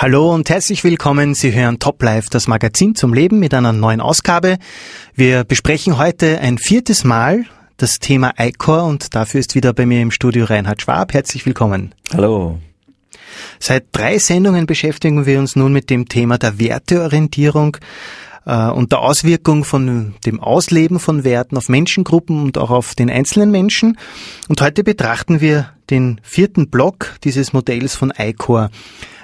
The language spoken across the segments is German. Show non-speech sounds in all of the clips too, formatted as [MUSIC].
Hallo und herzlich willkommen. Sie hören Top Life, das Magazin zum Leben mit einer neuen Ausgabe. Wir besprechen heute ein viertes Mal das Thema ICOR und dafür ist wieder bei mir im Studio Reinhard Schwab. Herzlich willkommen. Hallo. Seit drei Sendungen beschäftigen wir uns nun mit dem Thema der Werteorientierung äh, und der Auswirkung von dem Ausleben von Werten auf Menschengruppen und auch auf den einzelnen Menschen. Und heute betrachten wir den vierten Block dieses Modells von ICOR.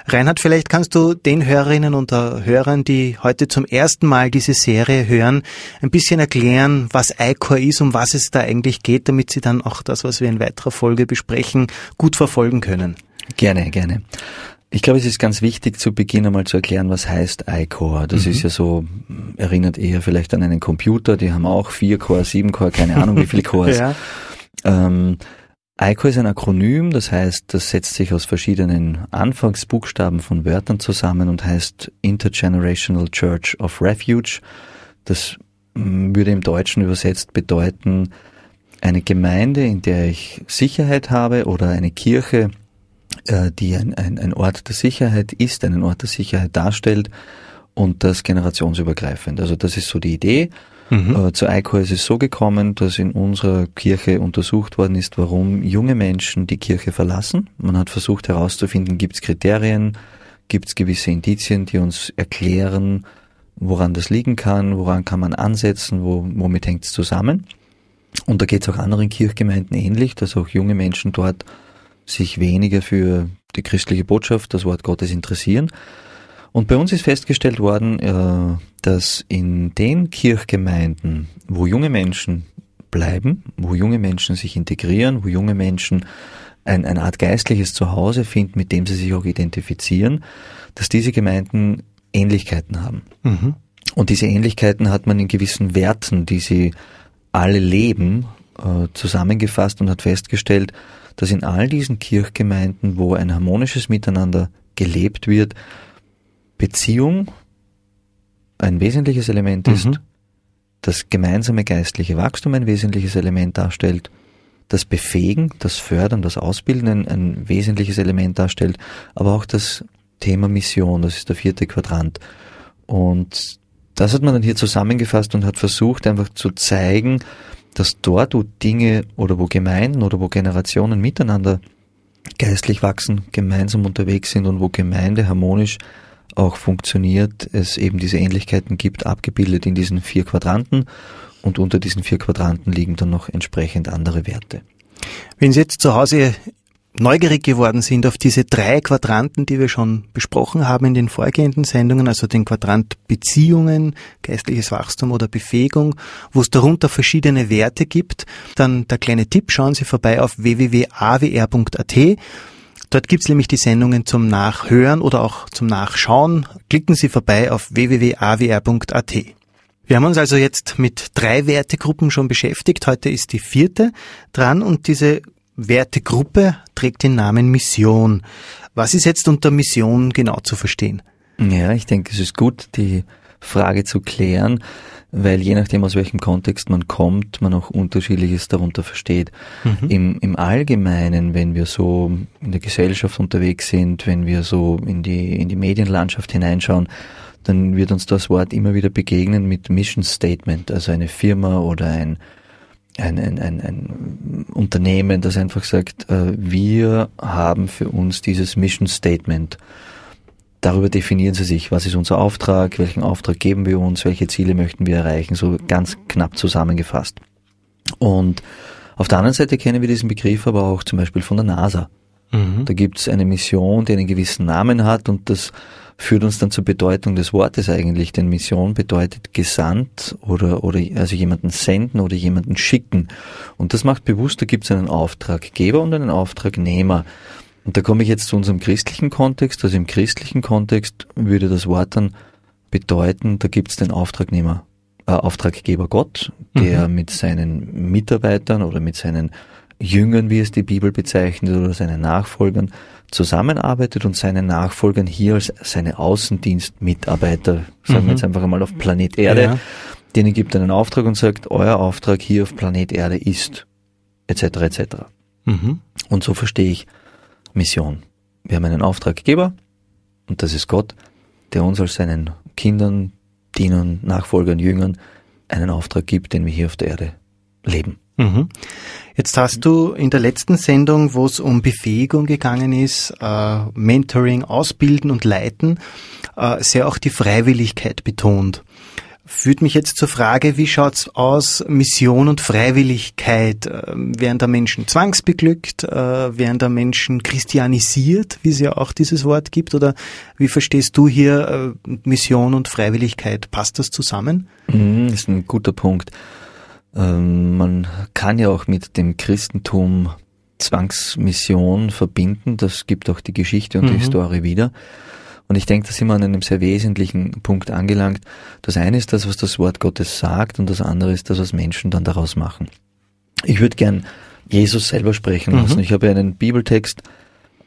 Reinhard, vielleicht kannst du den Hörerinnen und Hörern, die heute zum ersten Mal diese Serie hören, ein bisschen erklären, was iCore ist, um was es da eigentlich geht, damit sie dann auch das, was wir in weiterer Folge besprechen, gut verfolgen können. Gerne, gerne. Ich glaube, es ist ganz wichtig zu Beginn einmal zu erklären, was heißt iCore. Das mhm. ist ja so, erinnert eher vielleicht an einen Computer, die haben auch vier Core, sieben Core, keine Ahnung wie viele Cores. [LAUGHS] ja. ähm, ICO ist ein Akronym, das heißt, das setzt sich aus verschiedenen Anfangsbuchstaben von Wörtern zusammen und heißt Intergenerational Church of Refuge. Das mm, würde im Deutschen übersetzt bedeuten, eine Gemeinde, in der ich Sicherheit habe oder eine Kirche, äh, die ein, ein, ein Ort der Sicherheit ist, einen Ort der Sicherheit darstellt und das generationsübergreifend. Also das ist so die Idee. Mhm. Äh, zu ICO ist es so gekommen, dass in unserer Kirche untersucht worden ist, warum junge Menschen die Kirche verlassen. Man hat versucht herauszufinden, gibt es Kriterien, gibt es gewisse Indizien, die uns erklären, woran das liegen kann, woran kann man ansetzen, wo, womit hängt es zusammen. Und da geht es auch anderen Kirchgemeinden ähnlich, dass auch junge Menschen dort sich weniger für die christliche Botschaft, das Wort Gottes interessieren. Und bei uns ist festgestellt worden, äh, dass in den Kirchgemeinden, wo junge Menschen bleiben, wo junge Menschen sich integrieren, wo junge Menschen ein, eine Art geistliches Zuhause finden, mit dem sie sich auch identifizieren, dass diese Gemeinden Ähnlichkeiten haben. Mhm. Und diese Ähnlichkeiten hat man in gewissen Werten, die sie alle leben, äh, zusammengefasst und hat festgestellt, dass in all diesen Kirchgemeinden, wo ein harmonisches Miteinander gelebt wird, Beziehung ein wesentliches Element ist, mhm. das gemeinsame geistliche Wachstum ein wesentliches Element darstellt, das Befähigen, das Fördern, das Ausbilden ein, ein wesentliches Element darstellt, aber auch das Thema Mission, das ist der vierte Quadrant. Und das hat man dann hier zusammengefasst und hat versucht einfach zu zeigen, dass dort, wo Dinge oder wo Gemeinden oder wo Generationen miteinander geistlich wachsen, gemeinsam unterwegs sind und wo Gemeinde harmonisch auch funktioniert, es eben diese Ähnlichkeiten gibt, abgebildet in diesen vier Quadranten und unter diesen vier Quadranten liegen dann noch entsprechend andere Werte. Wenn Sie jetzt zu Hause neugierig geworden sind auf diese drei Quadranten, die wir schon besprochen haben in den vorgehenden Sendungen, also den Quadrant Beziehungen, geistliches Wachstum oder Befähigung, wo es darunter verschiedene Werte gibt, dann der kleine Tipp, schauen Sie vorbei auf www.awr.at Dort gibt's nämlich die Sendungen zum Nachhören oder auch zum Nachschauen. Klicken Sie vorbei auf www.awr.at. Wir haben uns also jetzt mit drei Wertegruppen schon beschäftigt. Heute ist die vierte dran und diese Wertegruppe trägt den Namen Mission. Was ist jetzt unter Mission genau zu verstehen? Ja, ich denke, es ist gut, die Frage zu klären weil je nachdem, aus welchem Kontext man kommt, man auch unterschiedliches darunter versteht. Mhm. Im, Im Allgemeinen, wenn wir so in der Gesellschaft unterwegs sind, wenn wir so in die, in die Medienlandschaft hineinschauen, dann wird uns das Wort immer wieder begegnen mit Mission Statement, also eine Firma oder ein, ein, ein, ein, ein Unternehmen, das einfach sagt, äh, wir haben für uns dieses Mission Statement Darüber definieren sie sich, was ist unser Auftrag, welchen Auftrag geben wir uns, welche Ziele möchten wir erreichen, so ganz knapp zusammengefasst. Und auf der anderen Seite kennen wir diesen Begriff aber auch zum Beispiel von der NASA. Mhm. Da gibt es eine Mission, die einen gewissen Namen hat und das führt uns dann zur Bedeutung des Wortes eigentlich. Denn Mission bedeutet gesandt oder, oder also jemanden senden oder jemanden schicken. Und das macht bewusst, da gibt es einen Auftraggeber und einen Auftragnehmer. Und da komme ich jetzt zu unserem christlichen Kontext. Also im christlichen Kontext würde das Wort dann bedeuten, da gibt es den Auftragnehmer, äh, Auftraggeber Gott, der mhm. mit seinen Mitarbeitern oder mit seinen Jüngern, wie es die Bibel bezeichnet, oder seinen Nachfolgern zusammenarbeitet und seinen Nachfolgern hier als seine Außendienstmitarbeiter, sagen mhm. wir jetzt einfach einmal auf Planet Erde, ja. denen gibt einen Auftrag und sagt, euer Auftrag hier auf Planet Erde ist, etc. etc. Mhm. Und so verstehe ich Mission. Wir haben einen Auftraggeber Und das ist Gott, der uns als seinen Kindern, Dienern, Nachfolgern, Jüngern einen Auftrag gibt, den wir hier auf der Erde leben. Mhm. Jetzt hast du in der letzten Sendung, wo es um Befähigung gegangen ist, äh, Mentoring, Ausbilden und Leiten, äh, sehr auch die Freiwilligkeit betont. Führt mich jetzt zur Frage, wie schaut's aus, Mission und Freiwilligkeit? Äh, werden da Menschen zwangsbeglückt? Äh, werden da Menschen christianisiert, wie es ja auch dieses Wort gibt? Oder wie verstehst du hier äh, Mission und Freiwilligkeit? Passt das zusammen? Mhm, das ist ein guter Punkt. Ähm, man kann ja auch mit dem Christentum Zwangsmission verbinden. Das gibt auch die Geschichte und mhm. die Historie wieder. Und ich denke, da sind wir an einem sehr wesentlichen Punkt angelangt. Das eine ist das, was das Wort Gottes sagt und das andere ist das, was Menschen dann daraus machen. Ich würde gern Jesus selber sprechen mhm. lassen. Ich habe einen Bibeltext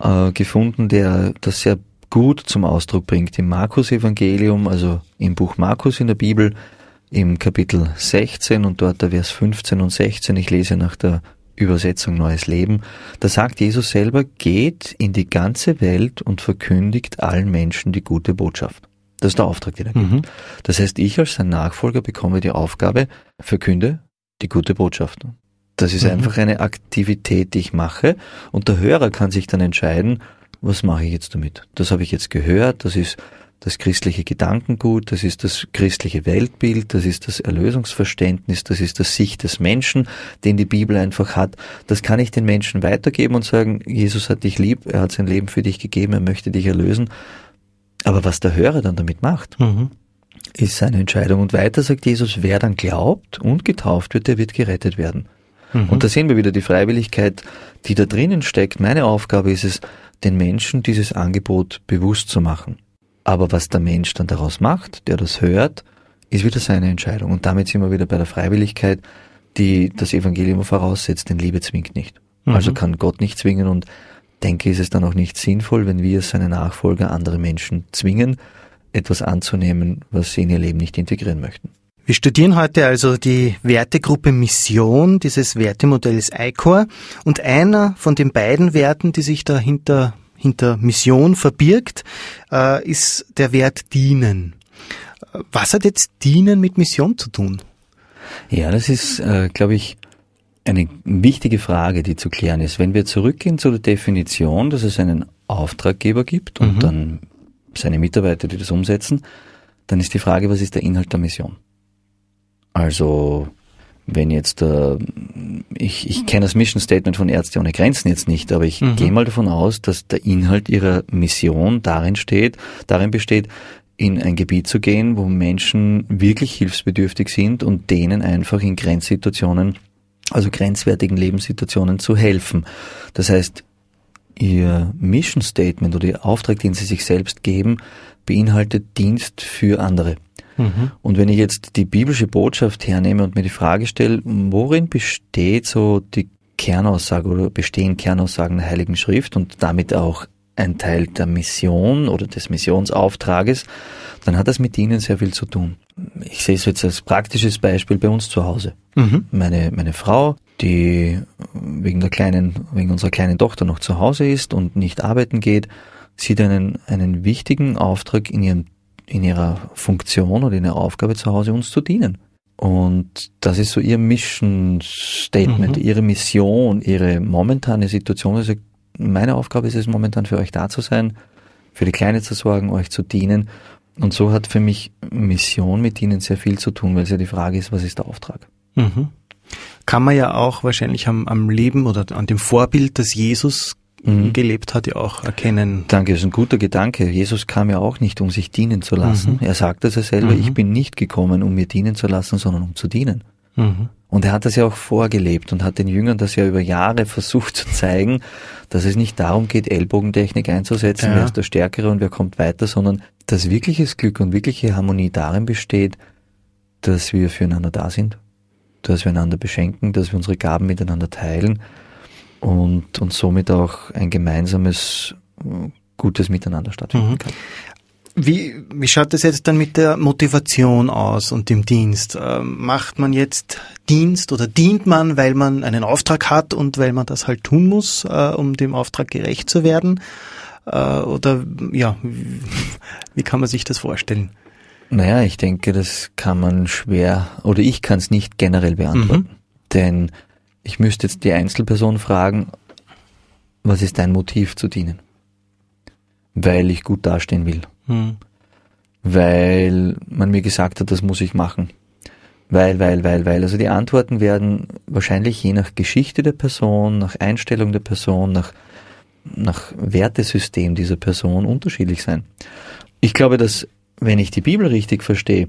äh, gefunden, der das sehr gut zum Ausdruck bringt. Im Markus-Evangelium, also im Buch Markus in der Bibel, im Kapitel 16 und dort der Vers 15 und 16, ich lese nach der Übersetzung Neues Leben, da sagt Jesus selber, geht in die ganze Welt und verkündigt allen Menschen die gute Botschaft. Das ist der Auftrag, den er gibt. Mhm. Das heißt, ich als sein Nachfolger bekomme die Aufgabe, verkünde die gute Botschaft. Das ist mhm. einfach eine Aktivität, die ich mache und der Hörer kann sich dann entscheiden, was mache ich jetzt damit? Das habe ich jetzt gehört, das ist das christliche Gedankengut, das ist das christliche Weltbild, das ist das Erlösungsverständnis, das ist das Sicht des Menschen, den die Bibel einfach hat. Das kann ich den Menschen weitergeben und sagen, Jesus hat dich lieb, er hat sein Leben für dich gegeben, er möchte dich erlösen. Aber was der Hörer dann damit macht, mhm. ist seine Entscheidung. Und weiter sagt Jesus, wer dann glaubt und getauft wird, der wird gerettet werden. Mhm. Und da sehen wir wieder die Freiwilligkeit, die da drinnen steckt. Meine Aufgabe ist es, den Menschen dieses Angebot bewusst zu machen. Aber was der Mensch dann daraus macht, der das hört, ist wieder seine Entscheidung. Und damit sind wir wieder bei der Freiwilligkeit, die das Evangelium voraussetzt, denn Liebe zwingt nicht. Mhm. Also kann Gott nicht zwingen und denke, ist es dann auch nicht sinnvoll, wenn wir seine Nachfolger andere Menschen zwingen, etwas anzunehmen, was sie in ihr Leben nicht integrieren möchten. Wir studieren heute also die Wertegruppe Mission dieses Wertemodells ICOR und einer von den beiden Werten, die sich dahinter hinter Mission verbirgt, äh, ist der Wert dienen. Was hat jetzt dienen mit Mission zu tun? Ja, das ist, äh, glaube ich, eine wichtige Frage, die zu klären ist. Wenn wir zurückgehen zu der Definition, dass es einen Auftraggeber gibt und mhm. dann seine Mitarbeiter, die das umsetzen, dann ist die Frage, was ist der Inhalt der Mission? Also wenn jetzt, äh, ich, ich kenne das Mission Statement von Ärzte ohne Grenzen jetzt nicht, aber ich mhm. gehe mal davon aus, dass der Inhalt ihrer Mission darin steht, darin besteht, in ein Gebiet zu gehen, wo Menschen wirklich hilfsbedürftig sind und denen einfach in Grenzsituationen, also grenzwertigen Lebenssituationen zu helfen. Das heißt, ihr Mission Statement oder ihr Auftrag, den sie sich selbst geben, beinhaltet Dienst für andere. Mhm. Und wenn ich jetzt die biblische Botschaft hernehme und mir die Frage stelle, worin besteht so die Kernaussage oder bestehen Kernaussagen der Heiligen Schrift und damit auch ein Teil der Mission oder des Missionsauftrages, dann hat das mit ihnen sehr viel zu tun. Ich sehe es jetzt als praktisches Beispiel bei uns zu Hause. Mhm. Meine, meine Frau, die wegen der kleinen, wegen unserer kleinen Tochter noch zu Hause ist und nicht arbeiten geht, sieht einen, einen wichtigen Auftrag in ihrem in ihrer Funktion oder in ihrer Aufgabe zu Hause uns zu dienen. Und das ist so ihr Mission Statement, mhm. ihre Mission, ihre momentane Situation. Also meine Aufgabe ist es momentan für euch da zu sein, für die Kleine zu sorgen, euch zu dienen. Und so hat für mich Mission mit ihnen sehr viel zu tun, weil es ja die Frage ist, was ist der Auftrag? Mhm. Kann man ja auch wahrscheinlich am, am Leben oder an dem Vorbild, das Jesus mhm. gelebt hat, ja auch erkennen. Danke, das ist ein guter Gedanke. Jesus kam ja auch nicht, um sich dienen zu lassen. Mhm. Er sagt es ja selber, mhm. ich bin nicht gekommen, um mir dienen zu lassen, sondern um zu dienen. Mhm. Und er hat das ja auch vorgelebt und hat den Jüngern das ja über Jahre [LAUGHS] versucht zu zeigen, dass es nicht darum geht, Ellbogentechnik einzusetzen, ja. wer ist der Stärkere und wer kommt weiter, sondern dass wirkliches Glück und wirkliche Harmonie darin besteht, dass wir füreinander da sind, dass wir einander beschenken, dass wir unsere Gaben miteinander teilen und, und somit auch ein gemeinsames gutes Miteinander stattfinden mhm. kann. Wie, wie schaut das jetzt dann mit der Motivation aus und dem Dienst? Ähm, macht man jetzt Dienst oder dient man, weil man einen Auftrag hat und weil man das halt tun muss, äh, um dem Auftrag gerecht zu werden? Äh, oder ja, [LAUGHS] wie kann man sich das vorstellen? Naja, ich denke, das kann man schwer oder ich kann es nicht generell beantworten. Mhm. Denn ich müsste jetzt die Einzelperson fragen, was ist dein Motiv zu dienen? Weil ich gut dastehen will. Mhm. Weil man mir gesagt hat, das muss ich machen. Weil, weil, weil, weil. Also die Antworten werden wahrscheinlich je nach Geschichte der Person, nach Einstellung der Person, nach, nach Wertesystem dieser Person unterschiedlich sein. Ich glaube, dass, wenn ich die Bibel richtig verstehe,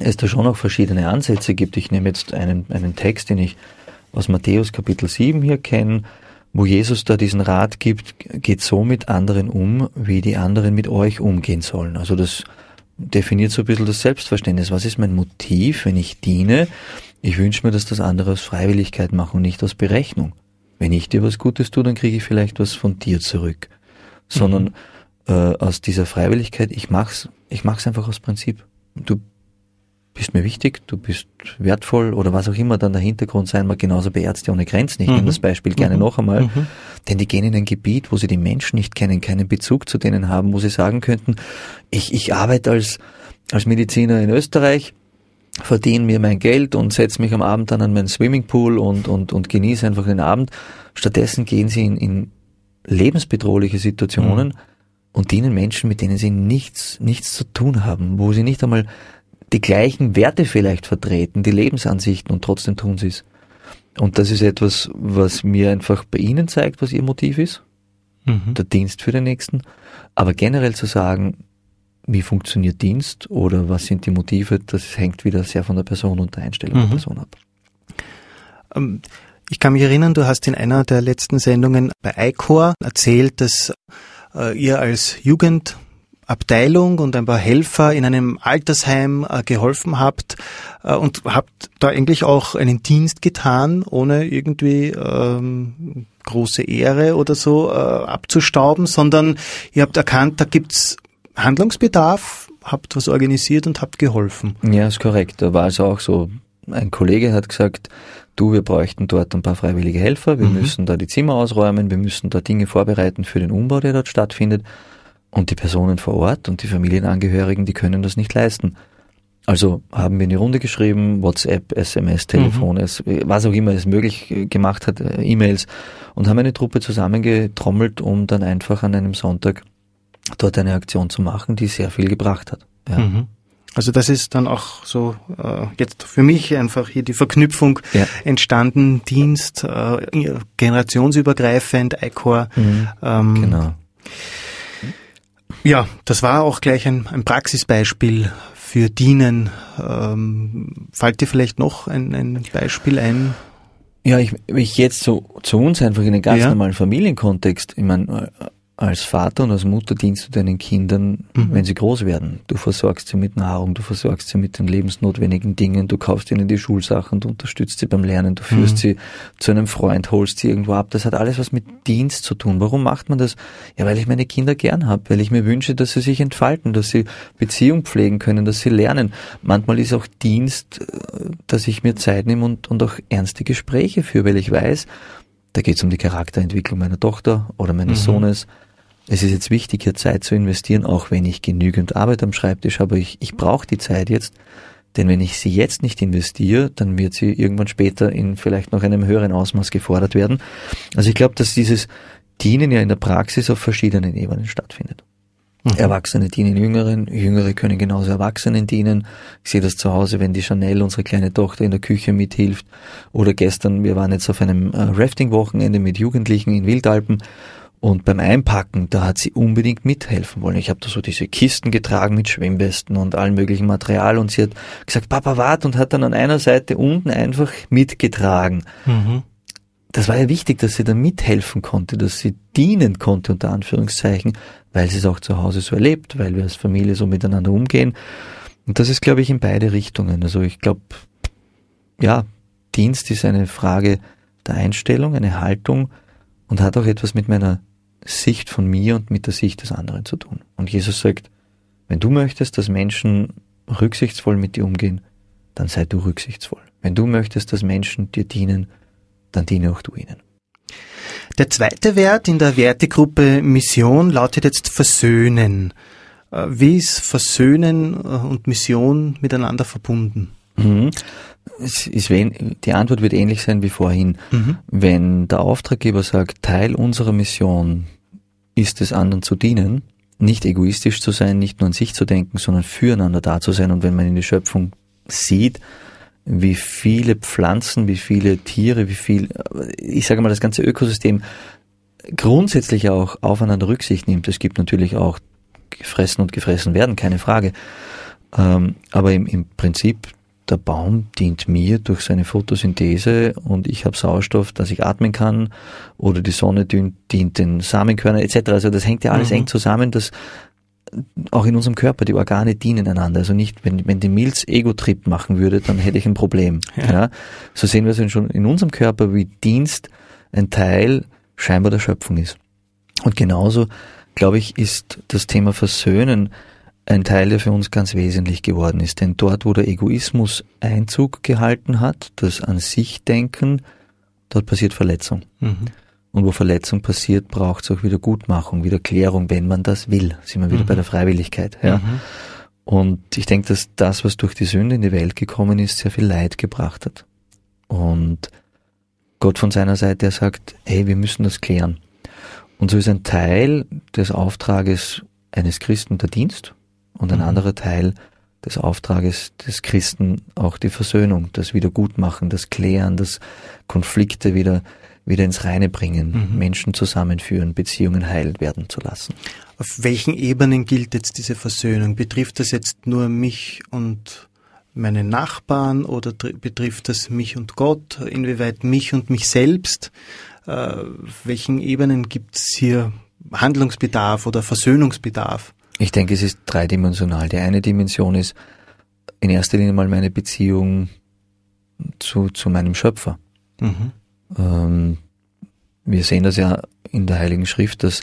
es da schon auch verschiedene Ansätze gibt. Ich nehme jetzt einen, einen Text, den ich aus Matthäus Kapitel 7 hier kenne, wo Jesus da diesen Rat gibt, geht so mit anderen um, wie die anderen mit euch umgehen sollen. Also das definiert so ein bisschen das Selbstverständnis. Was ist mein Motiv, wenn ich diene? Ich wünsche mir, dass das andere aus Freiwilligkeit machen und nicht aus Berechnung. Wenn ich dir was Gutes tue, dann kriege ich vielleicht was von dir zurück. Sondern mhm. äh, aus dieser Freiwilligkeit, ich mach's, ich mach's einfach aus Prinzip. Du bist mir wichtig, du bist wertvoll oder was auch immer dann der Hintergrund sein mag, genauso bei Ärzte ohne Grenzen. Ich mhm. nehme das Beispiel gerne mhm. noch einmal, mhm. denn die gehen in ein Gebiet, wo sie die Menschen nicht kennen, keinen Bezug zu denen haben, wo sie sagen könnten, ich, ich arbeite als, als Mediziner in Österreich, verdiene mir mein Geld und setze mich am Abend dann an meinen Swimmingpool und, und, und genieße einfach den Abend. Stattdessen gehen sie in, in lebensbedrohliche Situationen mhm. und dienen Menschen, mit denen sie nichts, nichts zu tun haben, wo sie nicht einmal die gleichen Werte vielleicht vertreten, die Lebensansichten und trotzdem tun sie es. Und das ist etwas, was mir einfach bei Ihnen zeigt, was Ihr Motiv ist. Mhm. Der Dienst für den Nächsten. Aber generell zu sagen, wie funktioniert Dienst oder was sind die Motive, das hängt wieder sehr von der Person und der Einstellung mhm. der Person ab. Ähm, ich kann mich erinnern, du hast in einer der letzten Sendungen bei ICOR erzählt, dass äh, ihr als Jugend Abteilung und ein paar Helfer in einem Altersheim äh, geholfen habt äh, und habt da eigentlich auch einen Dienst getan, ohne irgendwie ähm, große Ehre oder so äh, abzustauben, sondern ihr habt erkannt, da gibt's Handlungsbedarf, habt was organisiert und habt geholfen. Ja, ist korrekt. Da war es auch so. Ein Kollege hat gesagt, du, wir bräuchten dort ein paar freiwillige Helfer, wir mhm. müssen da die Zimmer ausräumen, wir müssen da Dinge vorbereiten für den Umbau, der dort stattfindet. Und die Personen vor Ort und die Familienangehörigen, die können das nicht leisten. Also haben wir eine Runde geschrieben, WhatsApp, SMS, Telefon, mhm. was auch immer es möglich gemacht hat, äh, E-Mails und haben eine Truppe zusammengetrommelt, um dann einfach an einem Sonntag dort eine Aktion zu machen, die sehr viel gebracht hat. Ja. Mhm. Also das ist dann auch so äh, jetzt für mich einfach hier die Verknüpfung ja. entstanden, Dienst, äh, generationsübergreifend, ICOR. Mhm. Ähm, genau. Ja, das war auch gleich ein, ein Praxisbeispiel für Dienen. Ähm, fällt dir vielleicht noch ein, ein Beispiel ein? Ja, ich, ich jetzt so zu uns einfach in den ganz ja. normalen Familienkontext. Ich meine, als Vater und als Mutter dienst du deinen Kindern, mhm. wenn sie groß werden. Du versorgst sie mit Nahrung, du versorgst sie mit den lebensnotwendigen Dingen, du kaufst ihnen die Schulsachen, du unterstützt sie beim Lernen, du führst mhm. sie zu einem Freund, holst sie irgendwo ab. Das hat alles was mit Dienst zu tun. Warum macht man das? Ja, weil ich meine Kinder gern habe, weil ich mir wünsche, dass sie sich entfalten, dass sie Beziehung pflegen können, dass sie lernen. Manchmal ist auch Dienst, äh, dass ich mir Zeit nehme und, und auch ernste Gespräche führe, weil ich weiß, da geht es um die Charakterentwicklung meiner Tochter oder meines mhm. Sohnes es ist jetzt wichtig, hier Zeit zu investieren, auch wenn ich genügend Arbeit am Schreibtisch habe. Ich, ich brauche die Zeit jetzt, denn wenn ich sie jetzt nicht investiere, dann wird sie irgendwann später in vielleicht noch einem höheren Ausmaß gefordert werden. Also ich glaube, dass dieses Dienen ja in der Praxis auf verschiedenen Ebenen stattfindet. Mhm. Erwachsene dienen Jüngeren, Jüngere können genauso Erwachsenen dienen. Ich sehe das zu Hause, wenn die Chanel, unsere kleine Tochter, in der Küche mithilft. Oder gestern, wir waren jetzt auf einem äh, Rafting-Wochenende mit Jugendlichen in Wildalpen und beim Einpacken, da hat sie unbedingt mithelfen wollen. Ich habe da so diese Kisten getragen mit Schwimmwesten und allem möglichen Material und sie hat gesagt, Papa, wart und hat dann an einer Seite unten einfach mitgetragen. Mhm. Das war ja wichtig, dass sie da mithelfen konnte, dass sie dienen konnte, unter Anführungszeichen, weil sie es auch zu Hause so erlebt, weil wir als Familie so miteinander umgehen. Und das ist, glaube ich, in beide Richtungen. Also ich glaube, ja, Dienst ist eine Frage der Einstellung, eine Haltung und hat auch etwas mit meiner Sicht von mir und mit der Sicht des anderen zu tun. Und Jesus sagt, wenn du möchtest, dass Menschen rücksichtsvoll mit dir umgehen, dann sei du rücksichtsvoll. Wenn du möchtest, dass Menschen dir dienen, dann diene auch du ihnen. Der zweite Wert in der Wertegruppe Mission lautet jetzt Versöhnen. Äh, wie ist Versöhnen äh, und Mission miteinander verbunden? Mhm. die Antwort wird ähnlich sein wie vorhin. Mhm. Wenn der Auftraggeber sagt, Teil unserer Mission ist es, anderen zu dienen, nicht egoistisch zu sein, nicht nur an sich zu denken, sondern füreinander da zu sein. Und wenn man in die Schöpfung sieht, wie viele Pflanzen, wie viele Tiere, wie viel, ich sage mal, das ganze Ökosystem grundsätzlich auch aufeinander Rücksicht nimmt. Es gibt natürlich auch gefressen und gefressen werden, keine Frage. Ähm, aber im, im Prinzip, der Baum dient mir durch seine Photosynthese und ich habe Sauerstoff, dass ich atmen kann oder die Sonne dient, den Samenkörnern etc. Also das hängt ja alles mhm. eng zusammen, dass auch in unserem Körper die Organe dienen einander. Also nicht, wenn, wenn die Milz Ego-Trip machen würde, dann hätte ich ein Problem. Ja. ja. So sehen wir es schon in unserem Körper, wie Dienst ein Teil scheinbar der Schöpfung ist. Und genauso glaube ich, ist das Thema Versöhnen ein Teil, der für uns ganz wesentlich geworden ist. Denn dort, wo der Egoismus Einzug gehalten hat, das an sich denken, dort passiert Verletzung. Mhm. Und wo Verletzung passiert, braucht es auch wieder Gutmachung, wieder Klärung, wenn man das will. Sind wir wieder mhm. bei der Freiwilligkeit. Ja. Mhm. Und ich denke, dass das, was durch die Sünde in die Welt gekommen ist, sehr viel Leid gebracht hat. Und Gott von seiner Seite, er sagt, hey, wir müssen das klären. Und so ist ein Teil des Auftrages eines Christen der Dienst und ein mhm. anderer Teil des Auftrages des Christen auch die Versöhnung, das Wiedergutmachen, das Klären, das Konflikte wieder, wieder ins Reine bringen, mhm. Menschen zusammenführen, Beziehungen heil werden zu lassen. Auf welchen Ebenen gilt jetzt diese Versöhnung? Betrifft das jetzt nur mich und meine Nachbarn oder betrifft das mich und Gott? Inwieweit mich und mich selbst? Äh, welchen Ebenen gibt es hier Handlungsbedarf oder Versöhnungsbedarf? Ich denke, es ist dreidimensional. Die eine Dimension ist in erster Linie mal meine Beziehung zu, zu meinem Schöpfer. Mhm. Ähm, wir sehen das ja in der Heiligen Schrift, dass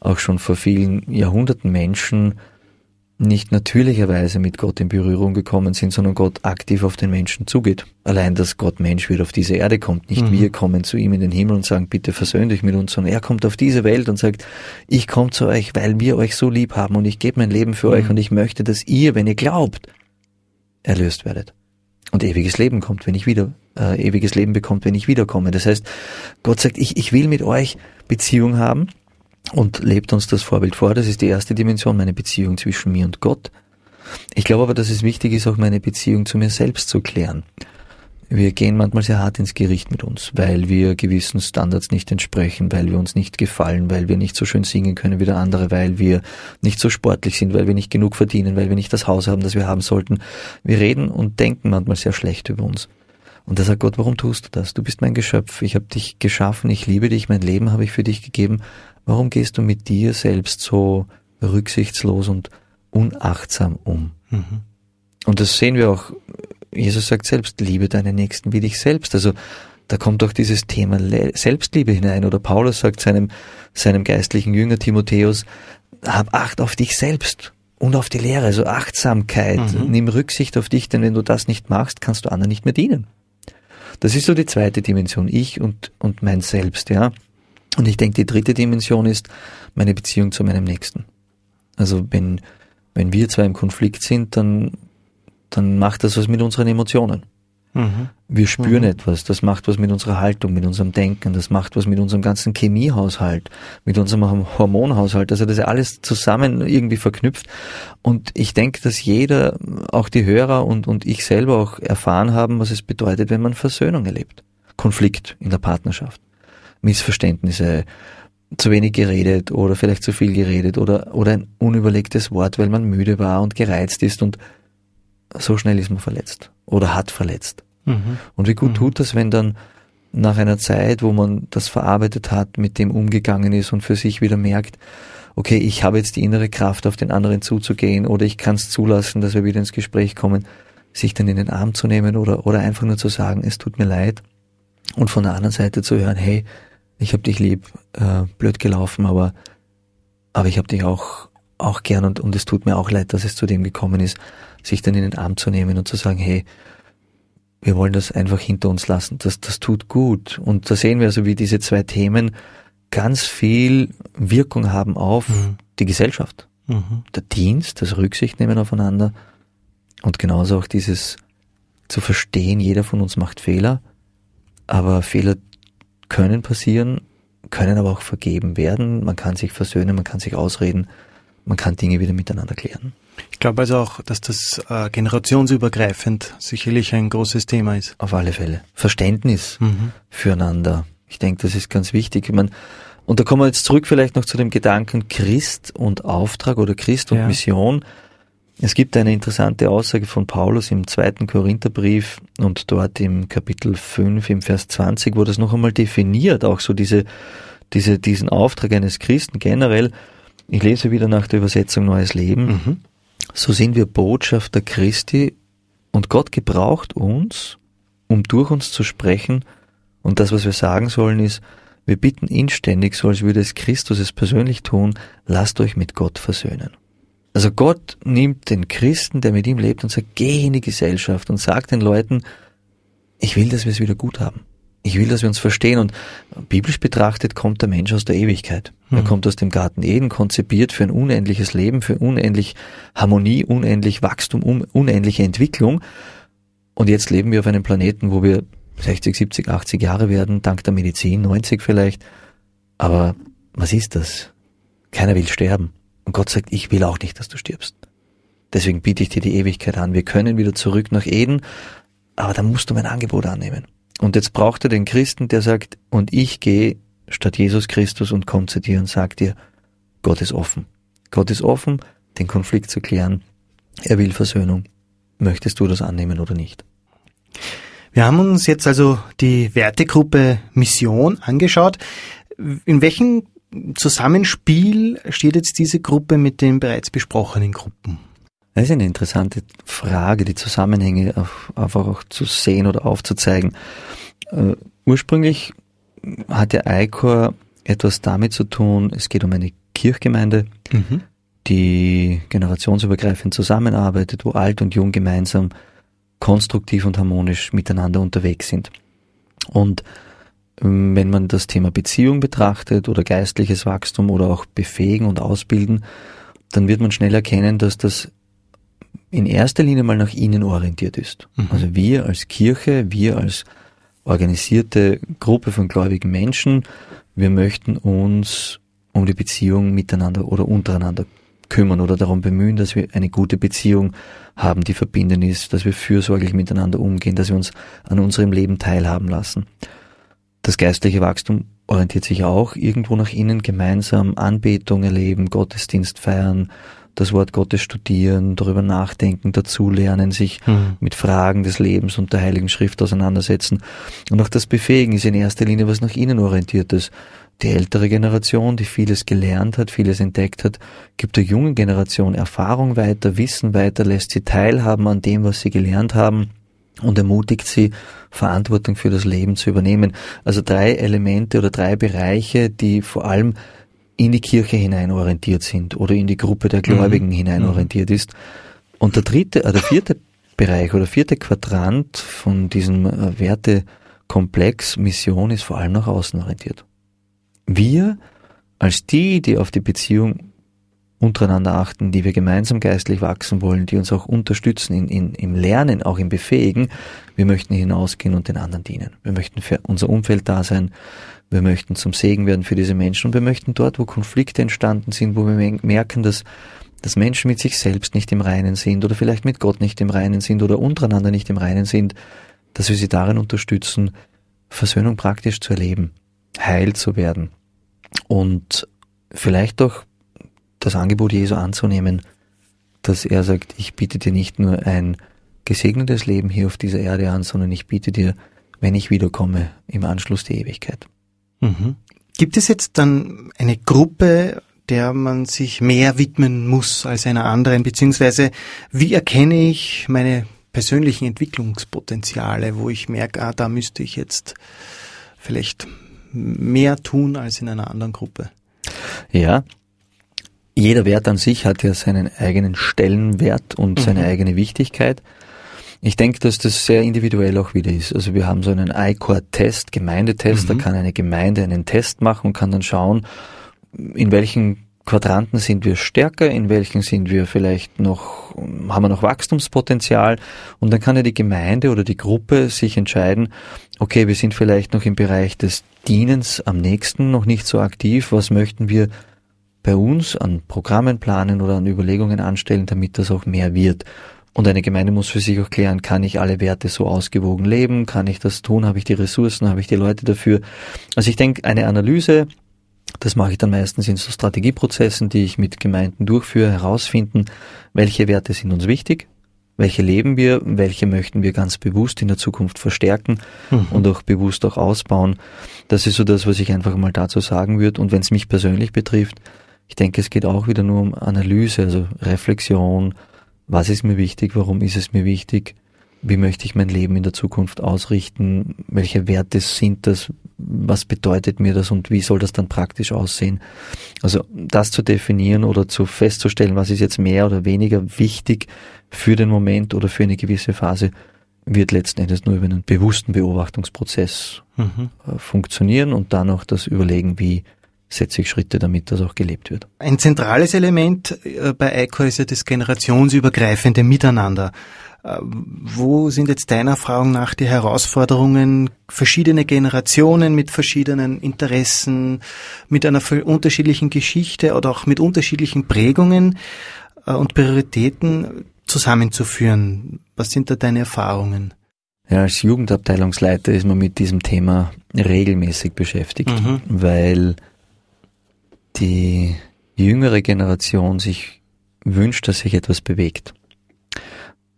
auch schon vor vielen Jahrhunderten Menschen nicht natürlicherweise mit Gott in Berührung gekommen sind, sondern Gott aktiv auf den Menschen zugeht. Allein, dass Gott Mensch wird, auf diese Erde kommt. Nicht mhm. wir kommen zu ihm in den Himmel und sagen, bitte versöhnt euch mit uns, sondern er kommt auf diese Welt und sagt, ich komme zu euch, weil wir euch so lieb haben und ich gebe mein Leben für mhm. euch und ich möchte, dass ihr, wenn ihr glaubt, erlöst werdet. Und ewiges Leben kommt, wenn ich wieder, äh, ewiges Leben bekommt, wenn ich wiederkomme. Das heißt, Gott sagt, ich, ich will mit euch Beziehung haben und lebt uns das Vorbild vor. Das ist die erste Dimension, meine Beziehung zwischen mir und Gott. Ich glaube aber, dass es wichtig ist, auch meine Beziehung zu mir selbst zu klären. Wir gehen manchmal sehr hart ins Gericht mit uns, weil wir gewissen Standards nicht entsprechen, weil wir uns nicht gefallen, weil wir nicht so schön singen können wie der andere, weil wir nicht so sportlich sind, weil wir nicht genug verdienen, weil wir nicht das Haus haben, das wir haben sollten. Wir reden und denken manchmal sehr schlecht über uns. Und da sagt Gott, warum tust du das? Du bist mein Geschöpf, ich habe dich geschaffen, ich liebe dich, mein Leben habe ich für dich gegeben Warum gehst du mit dir selbst so rücksichtslos und unachtsam um? Mhm. Und das sehen wir auch. Jesus sagt selbst, liebe deinen Nächsten wie dich selbst. Also da kommt auch dieses Thema Selbstliebe hinein. Oder Paulus sagt seinem, seinem geistlichen Jünger Timotheus, hab Acht auf dich selbst und auf die Lehre, also Achtsamkeit. Mhm. Nimm Rücksicht auf dich, denn wenn du das nicht machst, kannst du anderen nicht mehr dienen. Das ist so die zweite Dimension, ich und, und mein Selbst, ja. Und ich denke, die dritte Dimension ist meine Beziehung zu meinem Nächsten. Also wenn, wenn wir zwei im Konflikt sind, dann, dann macht das was mit unseren Emotionen. Mhm. Wir spüren mhm. etwas, das macht was mit unserer Haltung, mit unserem Denken, das macht was mit unserem ganzen Chemiehaushalt, mit unserem Hormonhaushalt. Also das ist alles zusammen irgendwie verknüpft. Und ich denke, dass jeder, auch die Hörer und, und ich selber auch erfahren haben, was es bedeutet, wenn man Versöhnung erlebt. Konflikt in der Partnerschaft. Missverständnisse, zu wenig geredet oder vielleicht zu viel geredet oder, oder ein unüberlegtes Wort, weil man müde war und gereizt ist und so schnell ist man verletzt oder hat verletzt. Mhm. Und wie gut mhm. tut das, wenn dann nach einer Zeit, wo man das verarbeitet hat, mit dem umgegangen ist und für sich wieder merkt, okay, ich habe jetzt die innere Kraft, auf den anderen zuzugehen oder ich kann es zulassen, dass wir wieder ins Gespräch kommen, sich dann in den Arm zu nehmen oder, oder einfach nur zu sagen, es tut mir leid und von der anderen Seite zu hören, hey, ich hab dich lieb, äh, blöd gelaufen, aber, aber ich hab dich auch, auch gern und, und es tut mir auch leid, dass es zu dem gekommen ist, sich dann in den Arm zu nehmen und zu sagen, hey, wir wollen das einfach hinter uns lassen. Das, das tut gut. Und da sehen wir also, wie diese zwei Themen ganz viel Wirkung haben auf mhm. die Gesellschaft. Mhm. Der Dienst, das Rücksicht nehmen aufeinander und genauso auch dieses zu verstehen, jeder von uns macht Fehler, aber Fehler können passieren, können aber auch vergeben werden. Man kann sich versöhnen, man kann sich ausreden, man kann Dinge wieder miteinander klären. Ich glaube also auch, dass das äh, generationsübergreifend sicherlich ein großes Thema ist. Auf alle Fälle. Verständnis mhm. füreinander. Ich denke, das ist ganz wichtig. Ich meine, und da kommen wir jetzt zurück vielleicht noch zu dem Gedanken Christ und Auftrag oder Christ und ja. Mission. Es gibt eine interessante Aussage von Paulus im zweiten Korintherbrief und dort im Kapitel 5 im Vers 20, wo das noch einmal definiert, auch so diese, diese, diesen Auftrag eines Christen generell. Ich lese wieder nach der Übersetzung Neues Leben. Mhm. So sind wir Botschafter Christi und Gott gebraucht uns, um durch uns zu sprechen. Und das, was wir sagen sollen, ist, wir bitten inständig, so als würde es Christus es persönlich tun, lasst euch mit Gott versöhnen. Also Gott nimmt den Christen, der mit ihm lebt, und sagt, geh in die Gesellschaft und sagt den Leuten, ich will, dass wir es wieder gut haben. Ich will, dass wir uns verstehen. Und biblisch betrachtet kommt der Mensch aus der Ewigkeit. Mhm. Er hm. kommt aus dem Garten Eden, konzipiert für ein unendliches Leben, für unendlich Harmonie, unendlich Wachstum, unendliche Entwicklung. Und jetzt leben wir auf einem Planeten, wo wir 60, 70, 80 Jahre werden, dank der Medizin, 90 vielleicht. Aber was ist das? Keiner will sterben. Und Gott sagt, ich will auch nicht, dass du stirbst. Deswegen biete ich dir die Ewigkeit an. Wir können wieder zurück nach Eden, aber da musst du mein Angebot annehmen. Und jetzt braucht er den Christen, der sagt, und ich gehe statt Jesus Christus und komme zu dir und sag dir, Gott ist offen. Gott ist offen, den Konflikt zu klären. Er will Versöhnung. Möchtest du das annehmen oder nicht? Wir haben uns jetzt also die Wertegruppe Mission angeschaut. In welchem Zusammenspiel steht jetzt diese Gruppe mit den bereits besprochenen Gruppen? Das ist eine interessante Frage, die Zusammenhänge einfach auch zu sehen oder aufzuzeigen. Uh, ursprünglich hat der ICOR etwas damit zu tun, es geht um eine Kirchgemeinde, mhm. die generationsübergreifend zusammenarbeitet, wo alt und jung gemeinsam konstruktiv und harmonisch miteinander unterwegs sind. Und wenn man das Thema Beziehung betrachtet oder geistliches Wachstum oder auch befähigen und ausbilden, dann wird man schnell erkennen, dass das in erster Linie mal nach innen orientiert ist. Mhm. Also wir als Kirche, wir als organisierte Gruppe von gläubigen Menschen, wir möchten uns um die Beziehung miteinander oder untereinander kümmern oder darum bemühen, dass wir eine gute Beziehung haben, die verbindend ist, dass wir fürsorglich miteinander umgehen, dass wir uns an unserem Leben teilhaben lassen. Das geistliche Wachstum orientiert sich auch irgendwo nach innen, gemeinsam Anbetung erleben, Gottesdienst feiern, das Wort Gottes studieren, darüber nachdenken, dazulernen, sich mhm. mit Fragen des Lebens und der Heiligen Schrift auseinandersetzen. Und auch das Befähigen ist in erster Linie was nach innen orientiertes. Die ältere Generation, die vieles gelernt hat, vieles entdeckt hat, gibt der jungen Generation Erfahrung weiter, Wissen weiter, lässt sie teilhaben an dem, was sie gelernt haben und ermutigt sie, Verantwortung für das Leben zu übernehmen. Also drei Elemente oder drei Bereiche, die vor allem in die Kirche hinein orientiert sind oder in die Gruppe der Gläubigen mhm. hinein mhm. orientiert ist. Und der dritte, äh, der vierte [LAUGHS] Bereich oder vierte Quadrant von diesem äh, Wertekomplex Mission ist vor allem nach außen orientiert. Wir als die, die auf die Beziehung untereinander achten, die wir gemeinsam geistlich wachsen wollen, die uns auch unterstützen in, in, im Lernen, auch im Befähigen. Wir möchten hinausgehen und den anderen dienen. Wir möchten für unser Umfeld da sein. Wir möchten zum Segen werden für diese Menschen und wir möchten dort, wo Konflikte entstanden sind, wo wir merken, dass, dass Menschen mit sich selbst nicht im Reinen sind oder vielleicht mit Gott nicht im Reinen sind oder untereinander nicht im Reinen sind, dass wir sie darin unterstützen, Versöhnung praktisch zu erleben, heil zu werden und vielleicht doch das Angebot Jesu anzunehmen, dass er sagt, ich biete dir nicht nur ein gesegnetes Leben hier auf dieser Erde an, sondern ich biete dir, wenn ich wiederkomme, im Anschluss die Ewigkeit. Mhm. Gibt es jetzt dann eine Gruppe, der man sich mehr widmen muss als einer anderen, beziehungsweise wie erkenne ich meine persönlichen Entwicklungspotenziale, wo ich merke, ah, da müsste ich jetzt vielleicht mehr tun als in einer anderen Gruppe? Ja, jeder Wert an sich hat ja seinen eigenen Stellenwert und mhm. seine eigene Wichtigkeit. Ich denke, dass das sehr individuell auch wieder ist. Also wir haben so einen iCore-Test, Gemeindetest, mhm. da kann eine Gemeinde einen Test machen und kann dann schauen, in welchen Quadranten sind wir stärker, in welchen sind wir vielleicht noch, haben wir noch Wachstumspotenzial und dann kann ja die Gemeinde oder die Gruppe sich entscheiden, okay, wir sind vielleicht noch im Bereich des Dienens am nächsten noch nicht so aktiv, was möchten wir bei uns an Programmen planen oder an Überlegungen anstellen, damit das auch mehr wird. Und eine Gemeinde muss für sich auch klären, kann ich alle Werte so ausgewogen leben? Kann ich das tun? Habe ich die Ressourcen? Habe ich die Leute dafür? Also ich denke, eine Analyse das mache ich dann meistens in so Strategieprozessen, die ich mit Gemeinden durchführe, herausfinden, welche Werte sind uns wichtig, welche leben wir, welche möchten wir ganz bewusst in der Zukunft verstärken mhm. und auch bewusst auch ausbauen. Das ist so das, was ich einfach mal dazu sagen würde. Und wenn es mich persönlich betrifft, ich denke, es geht auch wieder nur um Analyse, also Reflexion. Was ist mir wichtig? Warum ist es mir wichtig? Wie möchte ich mein Leben in der Zukunft ausrichten? Welche Werte sind das? Was bedeutet mir das und wie soll das dann praktisch aussehen? Also das zu definieren oder zu festzustellen, was ist jetzt mehr oder weniger wichtig für den Moment oder für eine gewisse Phase, wird letzten Endes nur über einen bewussten Beobachtungsprozess mhm. Äh, funktionieren und dann auch das Überlegen, wie setze ich Schritte, damit das auch gelebt wird. Ein zentrales Element äh, bei ICO ist ja das generationsübergreifende Miteinander. Äh, wo sind jetzt deiner Erfahrung nach die Herausforderungen, verschiedene Generationen mit verschiedenen Interessen, mit einer unterschiedlichen Geschichte oder auch mit unterschiedlichen Prägungen äh, und Prioritäten zusammenzuführen? Was sind da deine Erfahrungen? Ja, als Jugendabteilungsleiter ist man mit diesem Thema regelmäßig beschäftigt, mhm. weil die jüngere Generation sich wünscht, dass sich etwas bewegt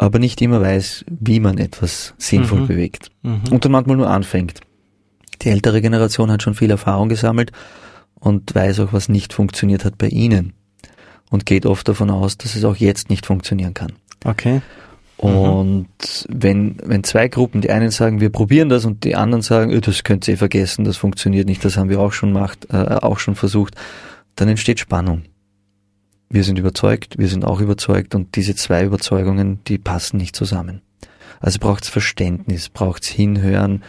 aber nicht immer weiß, wie man etwas sinnvoll mhm. bewegt. Mhm. Und dann manchmal nur anfängt. Die ältere Generation hat schon viel Erfahrung gesammelt und weiß auch, was nicht funktioniert hat bei ihnen. Und geht oft davon aus, dass es auch jetzt nicht funktionieren kann. Okay. Und mhm. wenn, wenn zwei Gruppen, die einen sagen, wir probieren das und die anderen sagen, öh, das könnt ihr vergessen, das funktioniert nicht, das haben wir auch schon macht, äh, auch schon versucht, dann entsteht Spannung wir sind überzeugt, wir sind auch überzeugt und diese zwei Überzeugungen, die passen nicht zusammen. Also braucht es Verständnis, braucht es Hinhören,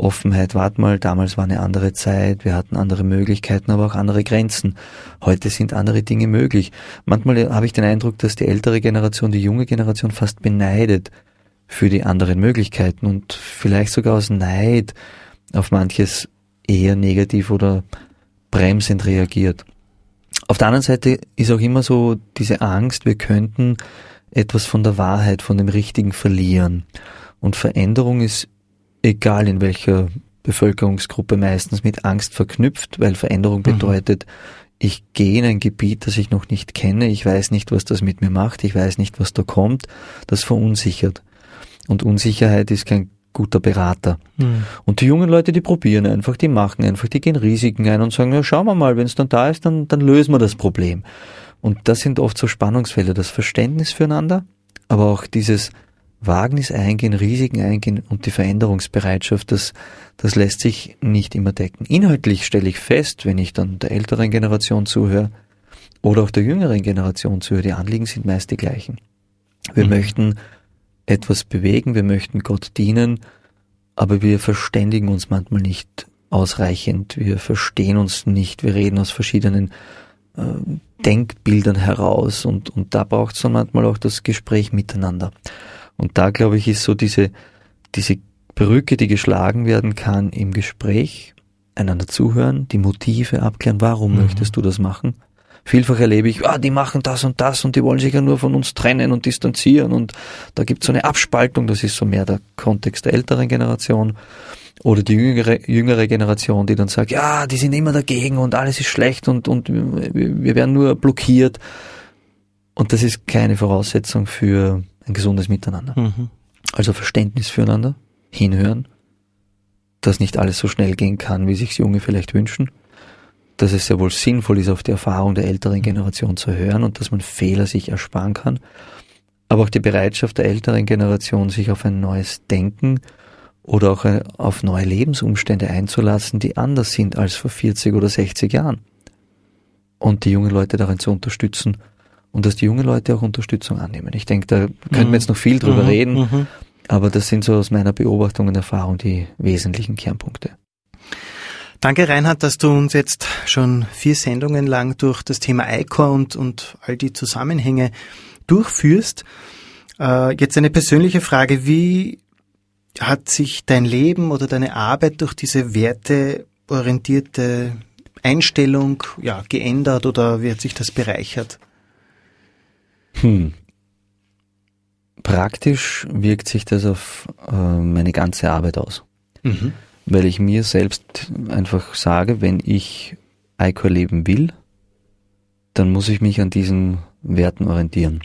Offenheit. Warte mal, damals war eine andere Zeit, wir hatten andere Möglichkeiten, aber auch andere Grenzen. Heute sind andere Dinge möglich. Manchmal habe ich den Eindruck, dass die ältere Generation die junge Generation fast beneidet für die anderen Möglichkeiten und vielleicht sogar aus Neid auf manches eher negativ oder bremsend reagiert. Auf der anderen Seite ist auch immer so diese Angst, wir könnten etwas von der Wahrheit, von dem Richtigen verlieren. Und Veränderung ist, egal in welcher Bevölkerungsgruppe, meistens mit Angst verknüpft, weil Veränderung mhm. bedeutet, ich gehe in ein Gebiet, das ich noch nicht kenne, ich weiß nicht, was das mit mir macht, ich weiß nicht, was da kommt, das verunsichert. Und Unsicherheit ist kein guter Berater. Mhm. Und die jungen Leute, die probieren einfach, die machen einfach, die gehen Risiken ein und sagen, ja, schauen wir mal, wenn es dann da ist, dann, dann lösen wir das Problem. Und das sind oft so Spannungsfelder, das Verständnis füreinander, aber auch dieses Wagnis eingehen, Risiken eingehen und die Veränderungsbereitschaft, das, das lässt sich nicht immer decken. Inhaltlich stelle ich fest, wenn ich dann der älteren Generation zuhöre oder auch der jüngeren Generation zuhöre, die Anliegen sind meist die gleichen. Wir mhm. möchten etwas bewegen, wir möchten Gott dienen, aber wir verständigen uns manchmal nicht ausreichend, wir verstehen uns nicht, wir reden aus verschiedenen äh, Denkbildern heraus und, und da braucht es dann manchmal auch das Gespräch miteinander. Und da glaube ich ist so diese, diese Brücke, die geschlagen werden kann im Gespräch, einander zuhören, die Motive abklären, warum mhm. möchtest du das machen? Vielfach erlebe ich, ah, die machen das und das und die wollen sich ja nur von uns trennen und distanzieren und da gibt es so eine Abspaltung, das ist so mehr der Kontext der älteren Generation oder die jüngere, jüngere Generation, die dann sagt, ja, die sind immer dagegen und alles ist schlecht und, und wir werden nur blockiert. Und das ist keine Voraussetzung für ein gesundes Miteinander. Mhm. Also Verständnis füreinander, hinhören, dass nicht alles so schnell gehen kann, wie sich Junge vielleicht wünschen dass es sehr wohl sinnvoll ist, auf die Erfahrung der älteren Generation zu hören und dass man Fehler sich ersparen kann. Aber auch die Bereitschaft der älteren Generation, sich auf ein neues Denken oder auch auf neue Lebensumstände einzulassen, die anders sind als vor 40 oder 60 Jahren. Und die jungen Leute darin zu unterstützen und dass die jungen Leute auch Unterstützung annehmen. Ich denke, da könnten wir jetzt noch viel drüber mhm, reden. Mhm. Aber das sind so aus meiner Beobachtung und Erfahrung die wesentlichen Kernpunkte. Danke, Reinhard, dass du uns jetzt schon vier Sendungen lang durch das Thema ICOR und, und all die Zusammenhänge durchführst. Äh, jetzt eine persönliche Frage. Wie hat sich dein Leben oder deine Arbeit durch diese werteorientierte Einstellung ja, geändert oder wie hat sich das bereichert? Hm. Praktisch wirkt sich das auf äh, meine ganze Arbeit aus. Mhm weil ich mir selbst einfach sage, wenn ich ICOR leben will, dann muss ich mich an diesen Werten orientieren.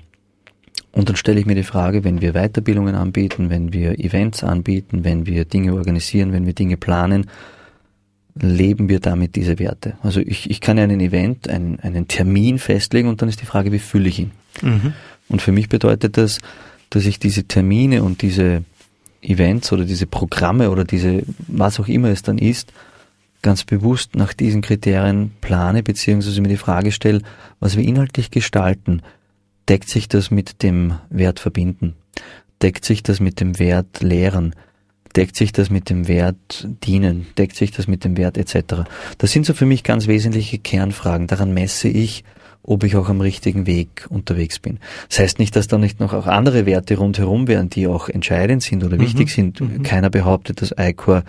Und dann stelle ich mir die Frage, wenn wir Weiterbildungen anbieten, wenn wir Events anbieten, wenn wir Dinge organisieren, wenn wir Dinge planen, leben wir damit diese Werte. Also ich, ich kann einen Event, einen, einen Termin festlegen und dann ist die Frage, wie fülle ich ihn? Mhm. Und für mich bedeutet das, dass ich diese Termine und diese Events oder diese Programme oder diese, was auch immer es dann ist, ganz bewusst nach diesen Kriterien plane, beziehungsweise mir die Frage stelle, was wir inhaltlich gestalten, deckt sich das mit dem Wert verbinden? Deckt sich das mit dem Wert lehren? Deckt sich das mit dem Wert dienen? Deckt sich das mit dem Wert etc.? Das sind so für mich ganz wesentliche Kernfragen. Daran messe ich, ob ich auch am richtigen Weg unterwegs bin. Das heißt nicht, dass da nicht noch auch andere Werte rundherum wären, die auch entscheidend sind oder mhm. wichtig sind. Mhm. Keiner behauptet, dass ICOR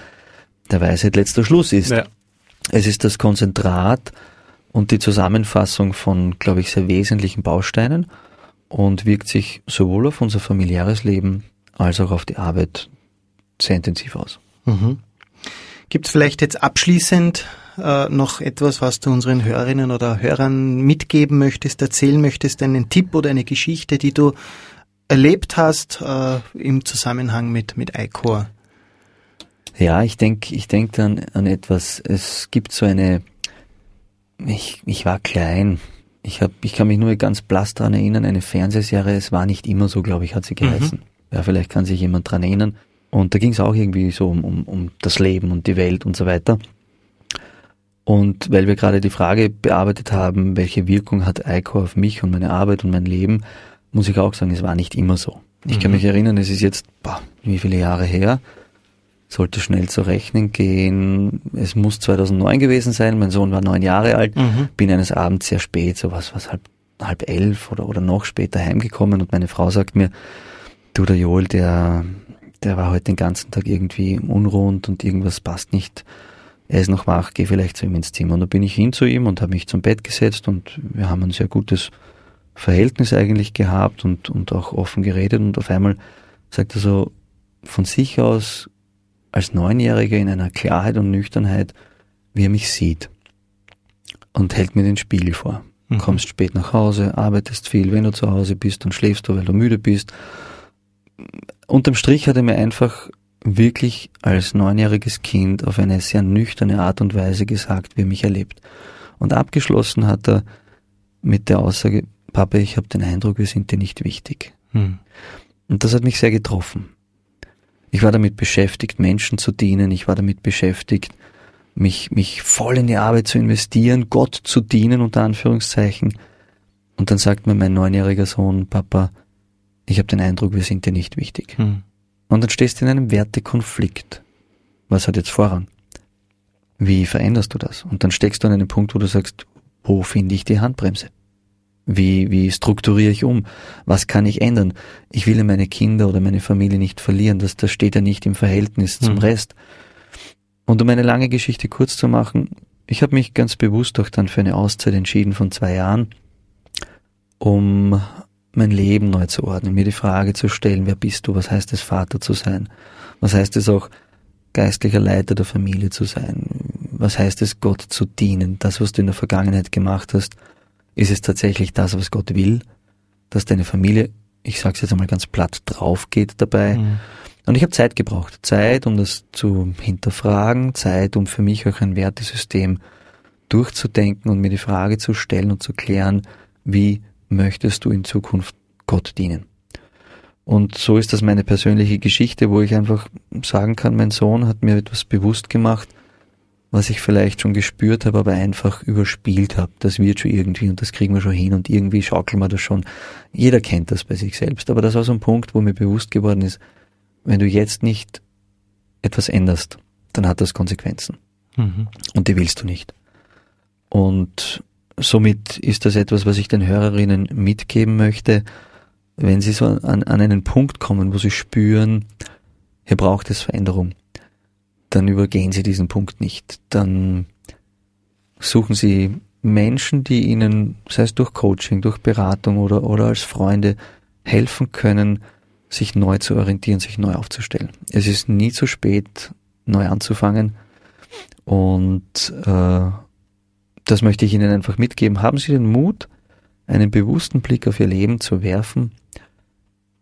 der Weisheit letzter Schluss ist. Ja. Es ist das Konzentrat und die Zusammenfassung von, glaube ich, sehr wesentlichen Bausteinen und wirkt sich sowohl auf unser familiäres Leben als auch auf die Arbeit sehr intensiv aus. Mhm. Gibt es vielleicht jetzt abschließend äh, noch etwas, was du unseren Hörerinnen oder Hörern mitgeben möchtest, erzählen möchtest, einen Tipp oder eine Geschichte, die du erlebt hast äh, im Zusammenhang mit, mit ICOR? Ja, ich denke ich denk dann an etwas. Es gibt so eine, ich, ich war klein. Ich, hab, ich kann mich nur ganz blass daran erinnern, eine Fernsehserie, es war nicht immer so, glaube ich, hat sie mhm. geheißen. Mhm. Ja, vielleicht kann sich jemand dran erinnern. Und da ging es auch irgendwie so um, um, um das Leben und die Welt und so weiter. Und weil wir gerade die Frage bearbeitet haben, welche Wirkung hat ICO auf mich und meine Arbeit und mein Leben, muss ich auch sagen, es war nicht immer so. Ich mhm. kann mich erinnern, es ist jetzt, boah, wie viele Jahre her, sollte schnell zu rechnen gehen. Es muss 2009 gewesen sein, mein Sohn war neun Jahre alt, mhm. bin eines Abends sehr spät, so was, was halb, halb elf oder, oder noch später heimgekommen und meine Frau sagt mir, du, der Joel, der, der war heute den ganzen Tag irgendwie unruhend und irgendwas passt nicht er ist noch wach, geh vielleicht zu ihm ins Zimmer. Und da bin ich hin zu ihm und habe mich zum Bett gesetzt und wir haben ein sehr gutes Verhältnis eigentlich gehabt und, und auch offen geredet und auf einmal sagt er so von sich aus als Neunjähriger in einer Klarheit und Nüchternheit, wie er mich sieht und hält mir den Spiegel vor. Mhm. Kommst spät nach Hause, arbeitest viel, wenn du zu Hause bist, dann schläfst du, weil du müde bist. Unterm Strich hat er mir einfach wirklich als neunjähriges Kind auf eine sehr nüchterne Art und Weise gesagt, wie er mich erlebt. Und abgeschlossen hat er mit der Aussage, Papa, ich habe den Eindruck, wir sind dir nicht wichtig. Hm. Und das hat mich sehr getroffen. Ich war damit beschäftigt, Menschen zu dienen. Ich war damit beschäftigt, mich, mich voll in die Arbeit zu investieren, Gott zu dienen, unter Anführungszeichen. Und dann sagt mir mein neunjähriger Sohn, Papa, ich habe den Eindruck, wir sind dir nicht wichtig. Hm. Und dann stehst du in einem Wertekonflikt. Was hat jetzt Vorrang? Wie veränderst du das? Und dann steckst du an einem Punkt, wo du sagst, wo finde ich die Handbremse? Wie, wie strukturiere ich um? Was kann ich ändern? Ich will ja meine Kinder oder meine Familie nicht verlieren. Das, das steht ja nicht im Verhältnis zum mhm. Rest. Und um eine lange Geschichte kurz zu machen, ich habe mich ganz bewusst auch dann für eine Auszeit entschieden von zwei Jahren, um mein Leben neu zu ordnen, mir die Frage zu stellen, wer bist du, was heißt es, Vater zu sein, was heißt es auch, geistlicher Leiter der Familie zu sein, was heißt es, Gott zu dienen, das, was du in der Vergangenheit gemacht hast, ist es tatsächlich das, was Gott will, dass deine Familie, ich sage es jetzt einmal ganz platt, drauf geht dabei. Mhm. Und ich habe Zeit gebraucht, Zeit, um das zu hinterfragen, Zeit, um für mich auch ein Wertesystem durchzudenken und mir die Frage zu stellen und zu klären, wie möchtest du in Zukunft Gott dienen? Und so ist das meine persönliche Geschichte, wo ich einfach sagen kann, mein Sohn hat mir etwas bewusst gemacht, was ich vielleicht schon gespürt habe, aber einfach überspielt habe. Das wird schon irgendwie und das kriegen wir schon hin und irgendwie schaukeln wir das schon. Jeder kennt das bei sich selbst. Aber das war so ein Punkt, wo mir bewusst geworden ist, wenn du jetzt nicht etwas änderst, dann hat das Konsequenzen. Mhm. Und die willst du nicht. Und somit ist das etwas, was ich den Hörerinnen mitgeben möchte, wenn sie so an, an einen Punkt kommen, wo sie spüren, hier braucht es Veränderung, dann übergehen sie diesen Punkt nicht. Dann suchen sie Menschen, die ihnen, sei es durch Coaching, durch Beratung oder, oder als Freunde, helfen können, sich neu zu orientieren, sich neu aufzustellen. Es ist nie zu spät, neu anzufangen. Und äh, das möchte ich Ihnen einfach mitgeben. Haben Sie den Mut, einen bewussten Blick auf Ihr Leben zu werfen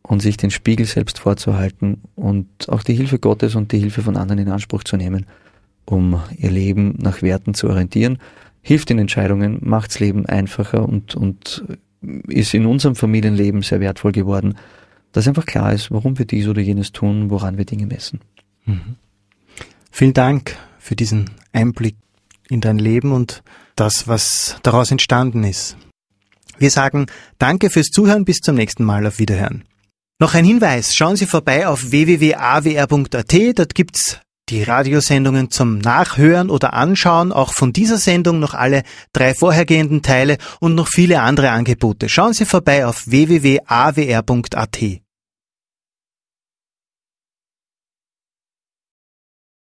und sich den Spiegel selbst vorzuhalten und auch die Hilfe Gottes und die Hilfe von anderen in Anspruch zu nehmen, um Ihr Leben nach Werten zu orientieren. Hilft in Entscheidungen, macht's Leben einfacher und, und ist in unserem Familienleben sehr wertvoll geworden, dass einfach klar ist, warum wir dies oder jenes tun, woran wir Dinge messen. Mhm. Vielen Dank für diesen Einblick in dein Leben und das, was daraus entstanden ist. Wir sagen Danke fürs Zuhören, bis zum nächsten Mal, auf Wiederhören. Noch ein Hinweis, schauen Sie vorbei auf www.awr.at, dort gibt's die Radiosendungen zum Nachhören oder Anschauen, auch von dieser Sendung noch alle drei vorhergehenden Teile und noch viele andere Angebote. Schauen Sie vorbei auf www.awr.at.